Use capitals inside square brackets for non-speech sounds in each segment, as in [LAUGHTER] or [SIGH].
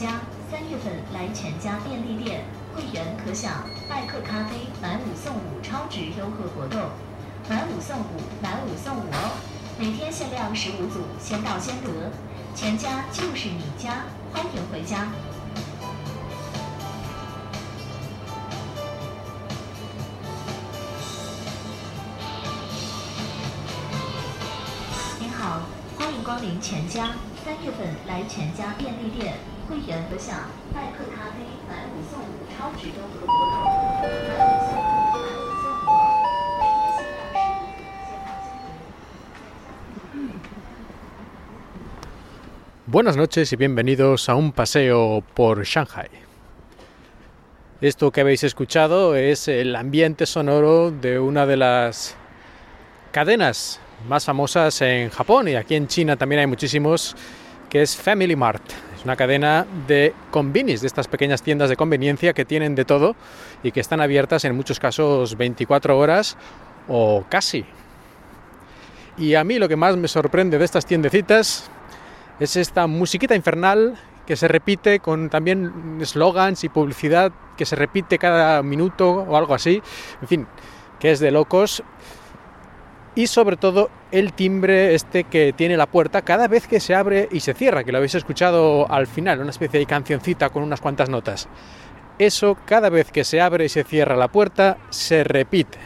家，三月份来全家便利店，会员可享拜客咖啡买五送五超值优惠活动，买五送五，买五送五哦！每天限量十五组，先到先得。全家就是你家，欢迎回家。您好，欢迎光临全家。三月份来全家便利店，会员可享拜客咖啡买五送五超值优惠活动。买五送五，买五送五哦！每天限量十五组，先到先得。 Buenas noches y bienvenidos a un paseo por Shanghai. Esto que habéis escuchado es el ambiente sonoro de una de las cadenas más famosas en Japón y aquí en China también hay muchísimos, que es Family Mart. Es una cadena de convenis, de estas pequeñas tiendas de conveniencia que tienen de todo y que están abiertas en muchos casos 24 horas o casi. Y a mí lo que más me sorprende de estas tiendecitas es esta musiquita infernal que se repite con también slogans y publicidad que se repite cada minuto o algo así. En fin, que es de locos. Y sobre todo el timbre este que tiene la puerta cada vez que se abre y se cierra, que lo habéis escuchado al final, una especie de cancioncita con unas cuantas notas. Eso cada vez que se abre y se cierra la puerta se repite.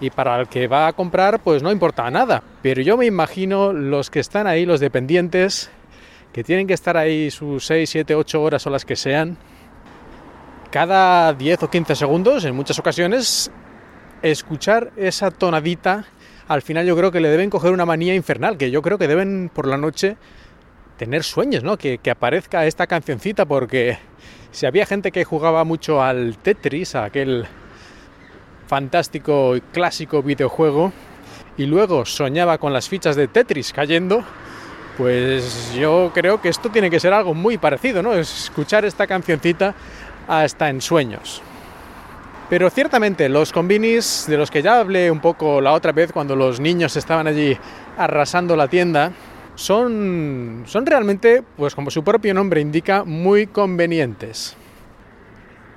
Y para el que va a comprar, pues no importa nada. Pero yo me imagino los que están ahí, los dependientes, que tienen que estar ahí sus 6, 7, 8 horas o las que sean, cada 10 o 15 segundos, en muchas ocasiones, escuchar esa tonadita, al final yo creo que le deben coger una manía infernal, que yo creo que deben por la noche tener sueños, ¿no? Que, que aparezca esta cancioncita, porque si había gente que jugaba mucho al Tetris, a aquel fantástico y clásico videojuego y luego soñaba con las fichas de Tetris cayendo, pues yo creo que esto tiene que ser algo muy parecido, ¿no? Escuchar esta cancioncita hasta en sueños. Pero ciertamente los combinis de los que ya hablé un poco la otra vez cuando los niños estaban allí arrasando la tienda, son, son realmente, pues como su propio nombre indica, muy convenientes.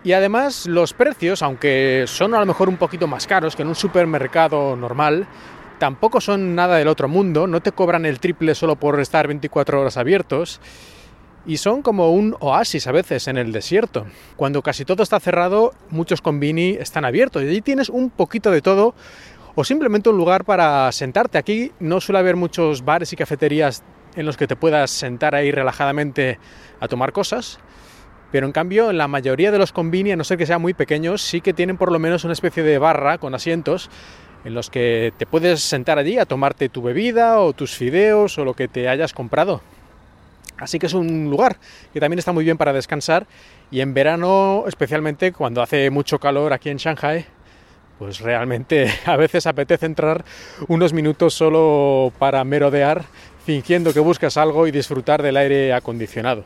Y además los precios, aunque son a lo mejor un poquito más caros que en un supermercado normal, tampoco son nada del otro mundo, no te cobran el triple solo por estar 24 horas abiertos y son como un oasis a veces en el desierto. Cuando casi todo está cerrado, muchos convini están abiertos y allí tienes un poquito de todo o simplemente un lugar para sentarte. Aquí no suele haber muchos bares y cafeterías en los que te puedas sentar ahí relajadamente a tomar cosas. Pero en cambio, la mayoría de los convini, a no ser que sean muy pequeños, sí que tienen por lo menos una especie de barra con asientos en los que te puedes sentar allí a tomarte tu bebida o tus fideos o lo que te hayas comprado. Así que es un lugar que también está muy bien para descansar y en verano, especialmente cuando hace mucho calor aquí en Shanghai, pues realmente [LAUGHS] a veces apetece entrar unos minutos solo para merodear, fingiendo que buscas algo y disfrutar del aire acondicionado.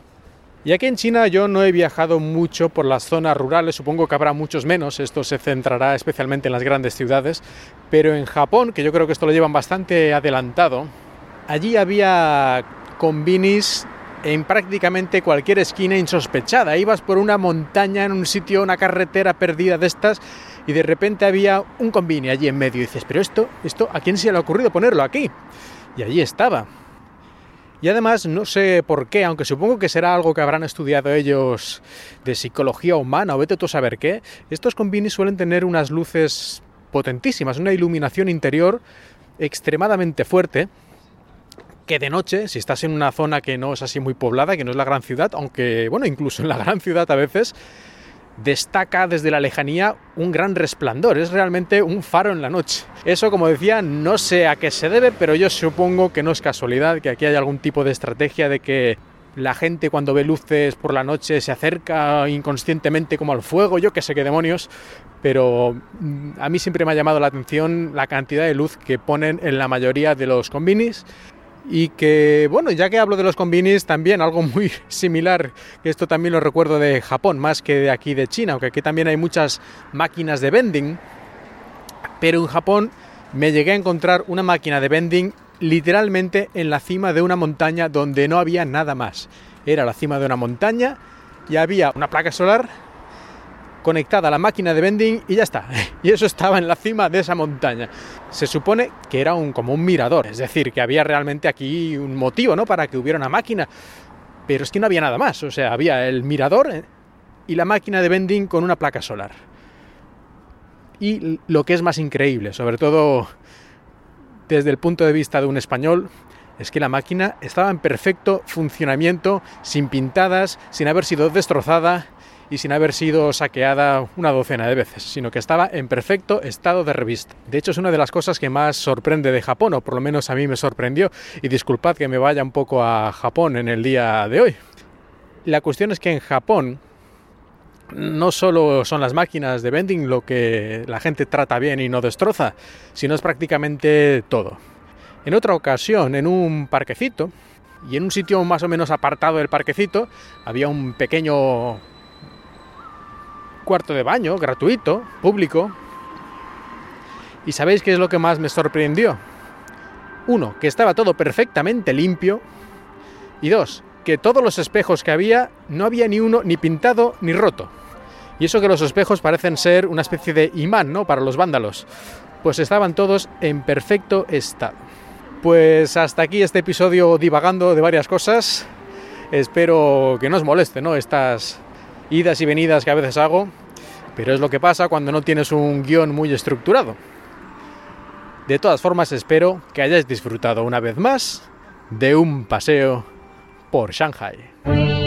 Y aquí en China yo no he viajado mucho por las zonas rurales, supongo que habrá muchos menos, esto se centrará especialmente en las grandes ciudades, pero en Japón, que yo creo que esto lo llevan bastante adelantado, allí había convinis en prácticamente cualquier esquina insospechada. Ibas por una montaña, en un sitio, una carretera perdida de estas, y de repente había un convini allí en medio. Y dices, pero esto, esto, ¿a quién se le ha ocurrido ponerlo aquí? Y allí estaba. Y además, no sé por qué, aunque supongo que será algo que habrán estudiado ellos de psicología humana o vete tú a saber qué, estos convinis suelen tener unas luces potentísimas, una iluminación interior extremadamente fuerte, que de noche, si estás en una zona que no es así muy poblada, que no es la gran ciudad, aunque, bueno, incluso en la gran ciudad a veces, destaca desde la lejanía un gran resplandor, es realmente un faro en la noche. Eso, como decía, no sé a qué se debe, pero yo supongo que no es casualidad, que aquí hay algún tipo de estrategia de que la gente cuando ve luces por la noche se acerca inconscientemente como al fuego, yo que sé qué demonios, pero mm, a mí siempre me ha llamado la atención la cantidad de luz que ponen en la mayoría de los convinis y que, bueno, ya que hablo de los convinis, también algo muy [LAUGHS] similar, que esto también lo recuerdo de Japón, más que de aquí de China, aunque aquí también hay muchas máquinas de vending, pero en Japón me llegué a encontrar una máquina de vending literalmente en la cima de una montaña donde no había nada más. era la cima de una montaña y había una placa solar conectada a la máquina de vending y ya está. [LAUGHS] Y eso estaba en la cima de esa montaña. Se supone que era un, como un mirador, es decir, que había realmente aquí un motivo ¿no? para que hubiera una máquina. Pero es que no había nada más, o sea, había el mirador eh, y la máquina de vending con una placa solar. Y lo que es más increíble, sobre todo desde el punto de vista de un español, es que la máquina estaba en perfecto funcionamiento, sin pintadas, sin haber sido destrozada y sin haber sido saqueada una docena de veces, sino que estaba en perfecto estado de revista. De hecho, es una de las cosas que más sorprende de Japón, o por lo menos a mí me sorprendió, y disculpad que me vaya un poco a Japón en el día de hoy. La cuestión es que en Japón no solo son las máquinas de vending lo que la gente trata bien y no destroza, sino es prácticamente todo. En otra ocasión, en un parquecito, y en un sitio más o menos apartado del parquecito, había un pequeño cuarto de baño gratuito, público. ¿Y sabéis qué es lo que más me sorprendió? Uno, que estaba todo perfectamente limpio. Y dos, que todos los espejos que había no había ni uno ni pintado ni roto. Y eso que los espejos parecen ser una especie de imán, ¿no? Para los vándalos. Pues estaban todos en perfecto estado. Pues hasta aquí este episodio divagando de varias cosas. Espero que no os moleste, ¿no? Estas idas y venidas que a veces hago, pero es lo que pasa cuando no tienes un guion muy estructurado. De todas formas, espero que hayáis disfrutado una vez más de un paseo por Shanghai.